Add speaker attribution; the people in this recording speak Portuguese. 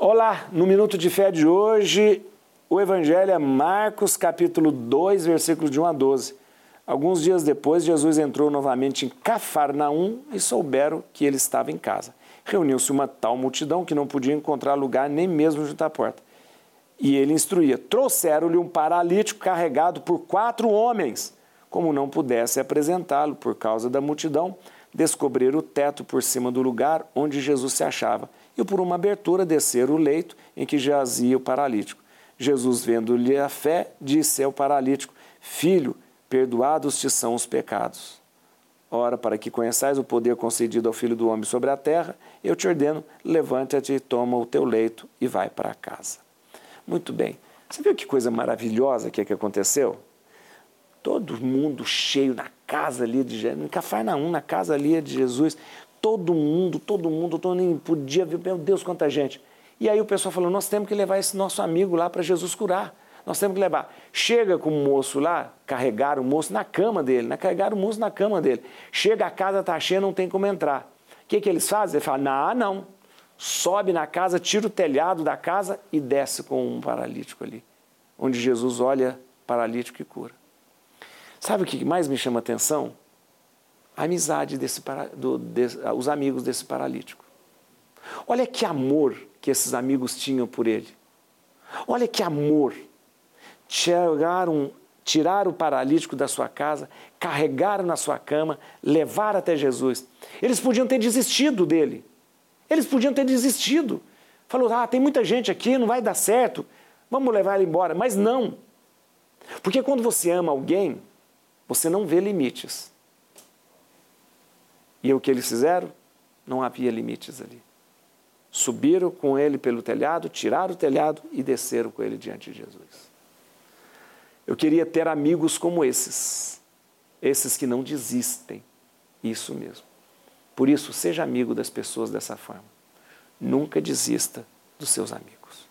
Speaker 1: Olá, no Minuto de Fé de hoje, o Evangelho é Marcos, capítulo 2, versículos de 1 a 12. Alguns dias depois, Jesus entrou novamente em Cafarnaum e souberam que ele estava em casa. Reuniu-se uma tal multidão que não podia encontrar lugar nem mesmo junto à porta. E ele instruía: trouxeram-lhe um paralítico carregado por quatro homens. Como não pudesse apresentá-lo por causa da multidão, descobriram o teto por cima do lugar onde Jesus se achava e por uma abertura desceram o leito em que jazia o paralítico. Jesus, vendo-lhe a fé, disse ao paralítico: Filho, perdoados te são os pecados. Ora, para que conheçais o poder concedido ao Filho do Homem sobre a terra, eu te ordeno: levanta-te, toma o teu leito e vai para casa. Muito bem. Você viu que coisa maravilhosa que, é que aconteceu? Todo mundo cheio na casa ali de Jesus, em Cafarnaum, na casa ali de Jesus. Todo mundo, todo mundo, todo mundo podia ver, meu Deus, quanta gente. E aí o pessoal falou: nós temos que levar esse nosso amigo lá para Jesus curar. Nós temos que levar. Chega com o moço lá, carregar o moço na cama dele, né? carregar o moço na cama dele. Chega a casa, está cheia, não tem como entrar. O que, que eles fazem? Ele fala: não, não. Sobe na casa, tira o telhado da casa e desce com um paralítico ali. Onde Jesus olha paralítico e cura. Sabe o que mais me chama atenção? A amizade desse, do, de, os amigos desse paralítico. Olha que amor que esses amigos tinham por ele. Olha que amor. Chegaram, tiraram o paralítico da sua casa, carregaram na sua cama, levaram até Jesus. Eles podiam ter desistido dele. Eles podiam ter desistido. Falou: ah, tem muita gente aqui, não vai dar certo, vamos levar ele embora. Mas não. Porque quando você ama alguém, você não vê limites. E o que eles fizeram? Não havia limites ali. Subiram com ele pelo telhado, tiraram o telhado e desceram com ele diante de Jesus. Eu queria ter amigos como esses, esses que não desistem. Isso mesmo. Por isso, seja amigo das pessoas dessa forma. Nunca desista dos seus amigos.